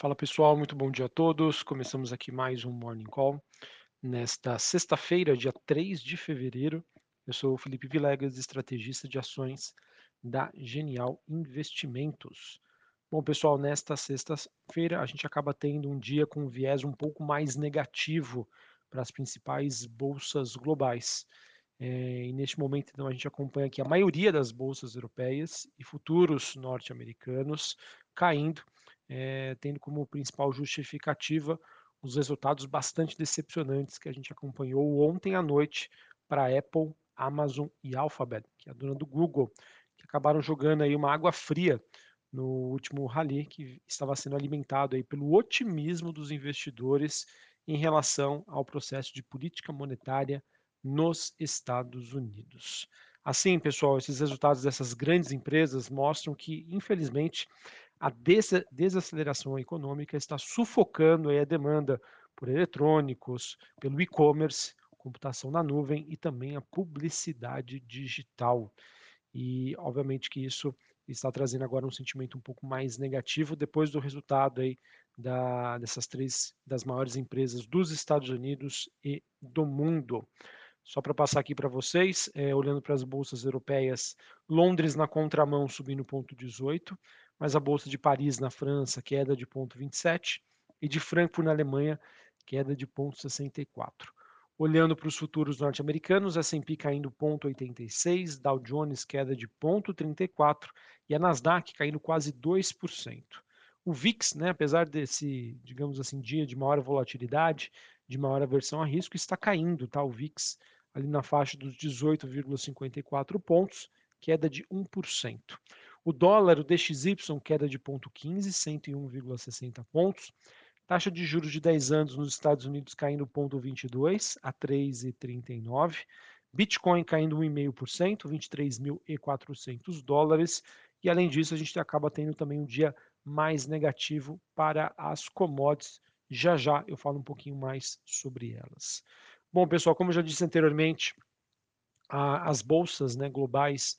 Fala pessoal, muito bom dia a todos. Começamos aqui mais um Morning Call nesta sexta-feira, dia 3 de fevereiro. Eu sou o Felipe Vilegas, estrategista de ações da Genial Investimentos. Bom, pessoal, nesta sexta-feira a gente acaba tendo um dia com um viés um pouco mais negativo para as principais bolsas globais. É, e neste momento, então, a gente acompanha aqui a maioria das bolsas europeias e futuros norte-americanos caindo é, tendo como principal justificativa os resultados bastante decepcionantes que a gente acompanhou ontem à noite para Apple, Amazon e Alphabet, que é a dona do Google, que acabaram jogando aí uma água fria no último rally que estava sendo alimentado aí pelo otimismo dos investidores em relação ao processo de política monetária nos Estados Unidos. Assim, pessoal, esses resultados dessas grandes empresas mostram que, infelizmente, a desaceleração econômica está sufocando a demanda por eletrônicos, pelo e-commerce, computação na nuvem e também a publicidade digital. E obviamente que isso está trazendo agora um sentimento um pouco mais negativo depois do resultado aí da, dessas três das maiores empresas dos Estados Unidos e do mundo. Só para passar aqui para vocês, é, olhando para as bolsas europeias, Londres na contramão subindo ponto 18, mas a bolsa de Paris na França queda de 0,27 e de Frankfurt na Alemanha queda de 0,64. Olhando para os futuros norte-americanos, S&P caindo 0,86, Dow Jones queda de 0,34 e a Nasdaq caindo quase 2%. O VIX, né, apesar desse, digamos assim, dia de maior volatilidade, de maior aversão a risco, está caindo, tá? O VIX ali na faixa dos 18,54 pontos, queda de 1%. O dólar, o DXY, queda de 0,15, 101,60 pontos. Taxa de juros de 10 anos nos Estados Unidos caindo 0,22 a 3,39. Bitcoin caindo 1,5%, 23.400 dólares. E além disso, a gente acaba tendo também um dia mais negativo para as commodities. Já já eu falo um pouquinho mais sobre elas. Bom, pessoal, como eu já disse anteriormente, a, as bolsas né, globais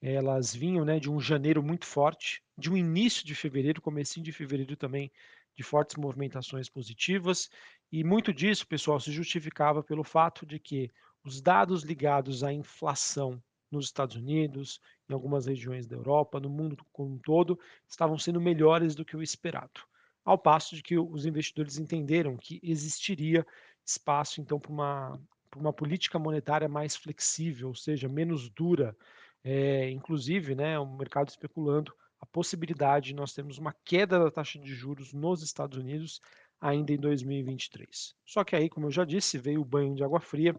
elas vinham né, de um janeiro muito forte, de um início de fevereiro, comecinho de fevereiro também, de fortes movimentações positivas, e muito disso, pessoal, se justificava pelo fato de que os dados ligados à inflação nos Estados Unidos, em algumas regiões da Europa, no mundo como um todo, estavam sendo melhores do que o esperado. Ao passo de que os investidores entenderam que existiria espaço, então, para uma, para uma política monetária mais flexível, ou seja, menos dura, é, inclusive, né, o mercado especulando a possibilidade de nós termos uma queda da taxa de juros nos Estados Unidos ainda em 2023. Só que aí, como eu já disse, veio o banho de água fria,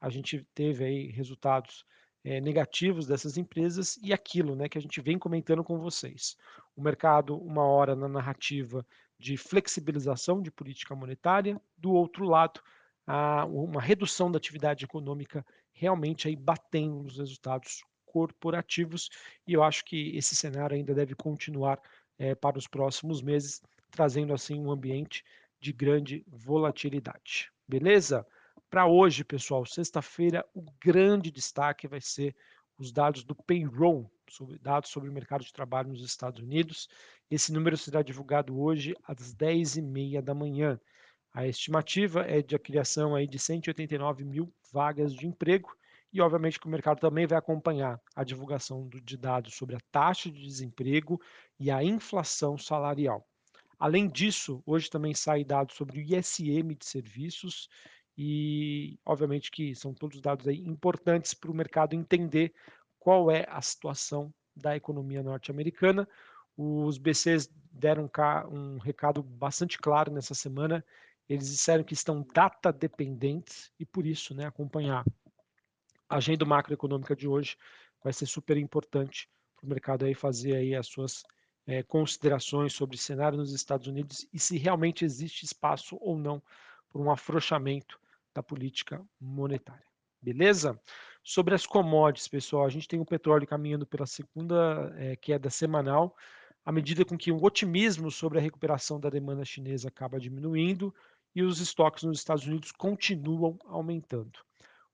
a gente teve aí resultados é, negativos dessas empresas e aquilo né, que a gente vem comentando com vocês. O mercado, uma hora na narrativa de flexibilização de política monetária, do outro lado, a, uma redução da atividade econômica realmente aí batendo nos resultados corporativos, e eu acho que esse cenário ainda deve continuar é, para os próximos meses, trazendo assim um ambiente de grande volatilidade. Beleza? Para hoje, pessoal, sexta-feira, o grande destaque vai ser os dados do payroll, sobre, dados sobre o mercado de trabalho nos Estados Unidos. Esse número será divulgado hoje às 10h30 da manhã. A estimativa é de a criação aí de 189 mil vagas de emprego e, obviamente, que o mercado também vai acompanhar a divulgação de dados sobre a taxa de desemprego e a inflação salarial. Além disso, hoje também sai dados sobre o ISM de serviços e, obviamente, que são todos dados aí importantes para o mercado entender qual é a situação da economia norte-americana. Os BCs deram um recado bastante claro nessa semana. Eles disseram que estão data dependentes e, por isso, né, acompanhar a agenda macroeconômica de hoje vai ser super importante para o mercado aí fazer aí as suas é, considerações sobre o cenário nos Estados Unidos e se realmente existe espaço ou não para um afrouxamento da política monetária. Beleza? Sobre as commodities, pessoal, a gente tem o petróleo caminhando pela segunda é, queda semanal, à medida com que o otimismo sobre a recuperação da demanda chinesa acaba diminuindo e os estoques nos Estados Unidos continuam aumentando.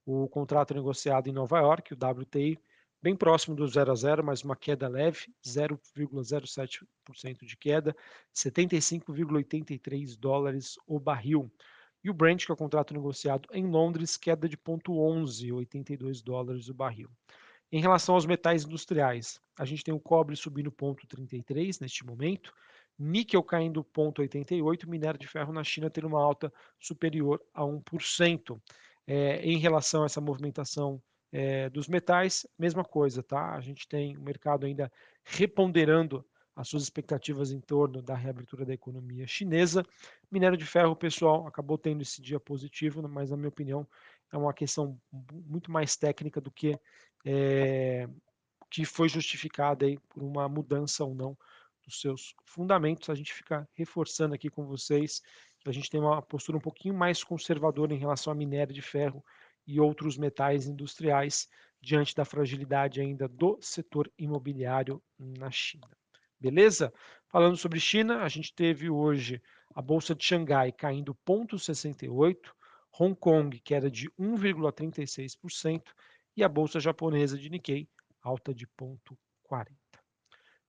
O contrato negociado em Nova York, o WTI, bem próximo do 0 a 0, mas uma queda leve, 0,07% de queda, 75,83 dólares o barril. E o Brent, que é o contrato negociado em Londres, queda de 0,11, 82 dólares o barril. Em relação aos metais industriais, a gente tem o cobre subindo 0,33 neste momento, níquel caindo 0,88, minério de ferro na China tendo uma alta superior a 1%. É, em relação a essa movimentação é, dos metais, mesma coisa, tá? A gente tem o mercado ainda reponderando as suas expectativas em torno da reabertura da economia chinesa. Minério de ferro, pessoal, acabou tendo esse dia positivo, mas na minha opinião é uma questão muito mais técnica do que é, que foi justificada aí por uma mudança ou não dos seus fundamentos. A gente fica reforçando aqui com vocês que a gente tem uma postura um pouquinho mais conservadora em relação a minério de ferro e outros metais industriais diante da fragilidade ainda do setor imobiliário na China. Beleza? Falando sobre China, a gente teve hoje a bolsa de Xangai caindo 0,68, Hong Kong queda de 1,36% e a bolsa japonesa de Nikkei alta de 0,40.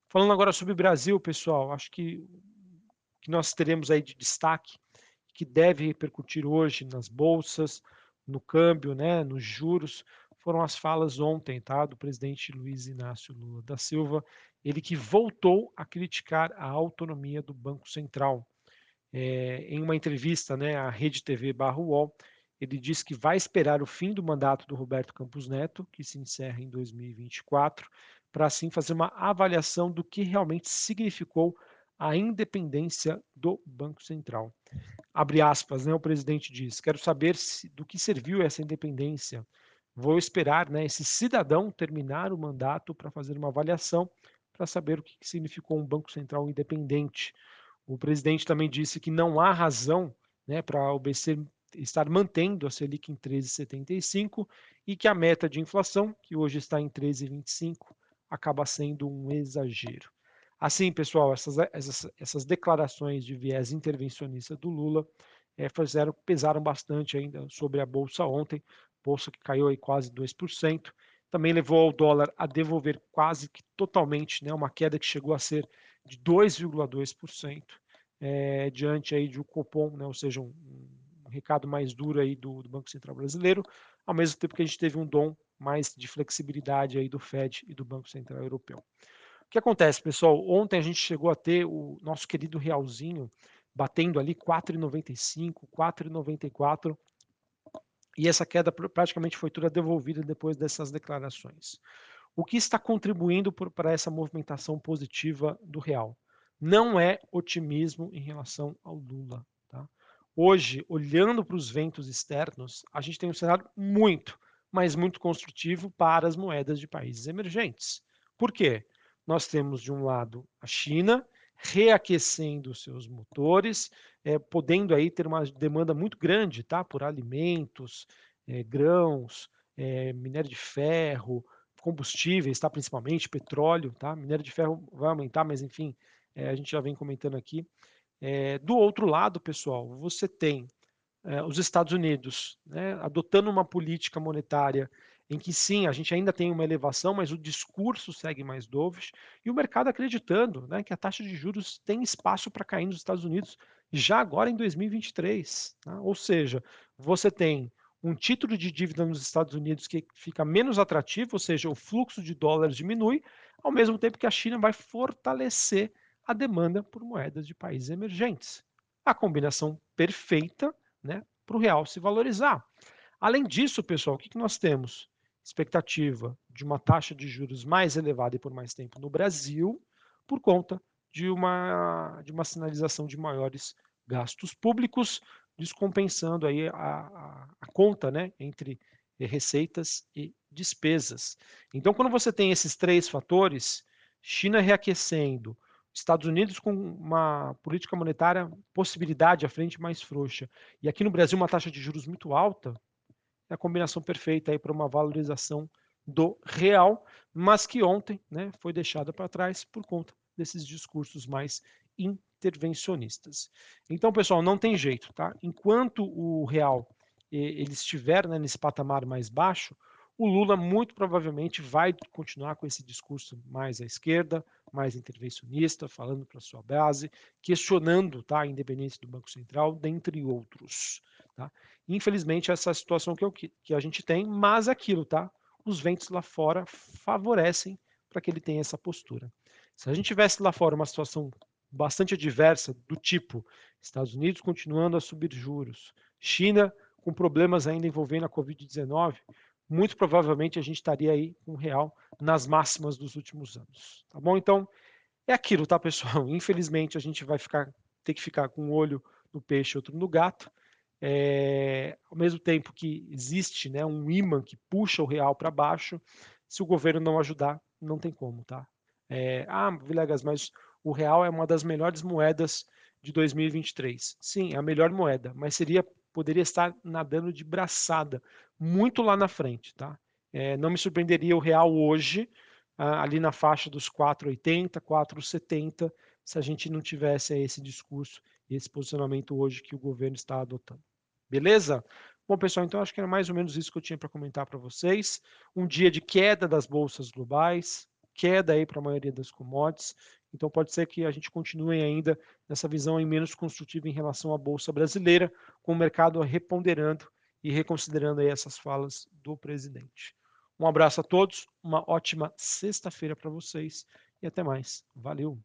Falando agora sobre o Brasil, pessoal, acho que que nós teremos aí de destaque que deve repercutir hoje nas bolsas, no câmbio, né, nos juros, foram as falas ontem, tá, do presidente Luiz Inácio Lula da Silva, ele que voltou a criticar a autonomia do Banco Central. É, em uma entrevista, né, à Rede TV Barro UOL, ele disse que vai esperar o fim do mandato do Roberto Campos Neto, que se encerra em 2024, para assim fazer uma avaliação do que realmente significou a independência do Banco Central. Abre aspas, né, o presidente diz: Quero saber se, do que serviu essa independência. Vou esperar né, esse cidadão terminar o mandato para fazer uma avaliação para saber o que significou um Banco Central independente. O presidente também disse que não há razão né, para o BC estar mantendo a Selic em 13,75 e que a meta de inflação, que hoje está em 13,25, acaba sendo um exagero. Assim, pessoal, essas, essas, essas declarações de viés intervencionista do Lula é, fizeram, pesaram bastante ainda sobre a Bolsa ontem, Bolsa que caiu aí quase 2%, também levou o dólar a devolver quase que totalmente, né, uma queda que chegou a ser de 2,2%, é, diante aí de um cupom, né, ou seja, um, um recado mais duro aí do, do, Banco Central Brasileiro, ao mesmo tempo que a gente teve um dom mais de flexibilidade aí do Fed e do Banco Central Europeu que acontece, pessoal? Ontem a gente chegou a ter o nosso querido realzinho batendo ali 4,95, 4,94 e essa queda praticamente foi toda devolvida depois dessas declarações. O que está contribuindo para essa movimentação positiva do real? Não é otimismo em relação ao Lula. Tá? Hoje, olhando para os ventos externos, a gente tem um cenário muito, mas muito construtivo para as moedas de países emergentes. Por quê? nós temos de um lado a China reaquecendo seus motores, é, podendo aí ter uma demanda muito grande, tá, por alimentos, é, grãos, é, minério de ferro, combustíveis, tá, principalmente petróleo, tá, minério de ferro vai aumentar, mas enfim, a gente já vem comentando aqui. do outro lado, pessoal, você tem os Estados Unidos né, adotando uma política monetária em que sim, a gente ainda tem uma elevação, mas o discurso segue mais dovish, e o mercado acreditando né, que a taxa de juros tem espaço para cair nos Estados Unidos já agora em 2023. Né? Ou seja, você tem um título de dívida nos Estados Unidos que fica menos atrativo, ou seja, o fluxo de dólares diminui, ao mesmo tempo que a China vai fortalecer a demanda por moedas de países emergentes. A combinação perfeita né, para o real se valorizar. Além disso, pessoal, o que, que nós temos? Expectativa de uma taxa de juros mais elevada e por mais tempo no Brasil, por conta de uma, de uma sinalização de maiores gastos públicos, descompensando aí a, a, a conta né, entre receitas e despesas. Então, quando você tem esses três fatores, China reaquecendo, Estados Unidos com uma política monetária, possibilidade à frente mais frouxa, e aqui no Brasil uma taxa de juros muito alta, a combinação perfeita aí para uma valorização do real, mas que ontem né, foi deixada para trás por conta desses discursos mais intervencionistas. Então, pessoal, não tem jeito, tá? Enquanto o real ele estiver né, nesse patamar mais baixo, o Lula muito provavelmente vai continuar com esse discurso mais à esquerda, mais intervencionista, falando para sua base, questionando tá, a independência do Banco Central, dentre outros. Tá? Infelizmente, essa é a situação que, eu, que a gente tem, mas aquilo, tá? Os ventos lá fora favorecem para que ele tenha essa postura. Se a gente tivesse lá fora uma situação bastante adversa, do tipo Estados Unidos continuando a subir juros, China com problemas ainda envolvendo a Covid-19, muito provavelmente a gente estaria aí com o real nas máximas dos últimos anos. Tá bom? Então, é aquilo, tá, pessoal? Infelizmente, a gente vai ficar, ter que ficar com um olho no peixe, outro no gato. É, ao mesmo tempo que existe né, um imã que puxa o real para baixo, se o governo não ajudar, não tem como, tá? É, ah, Vilegas, mas o real é uma das melhores moedas de 2023. Sim, é a melhor moeda, mas seria poderia estar nadando de braçada muito lá na frente, tá? É, não me surpreenderia o real hoje ah, ali na faixa dos 4,80, 4,70, se a gente não tivesse esse discurso, esse posicionamento hoje que o governo está adotando. Beleza? Bom, pessoal, então acho que era mais ou menos isso que eu tinha para comentar para vocês. Um dia de queda das bolsas globais, queda aí para a maioria das commodities. Então pode ser que a gente continue ainda nessa visão aí menos construtiva em relação à bolsa brasileira, com o mercado reponderando e reconsiderando aí essas falas do presidente. Um abraço a todos, uma ótima sexta-feira para vocês e até mais. Valeu!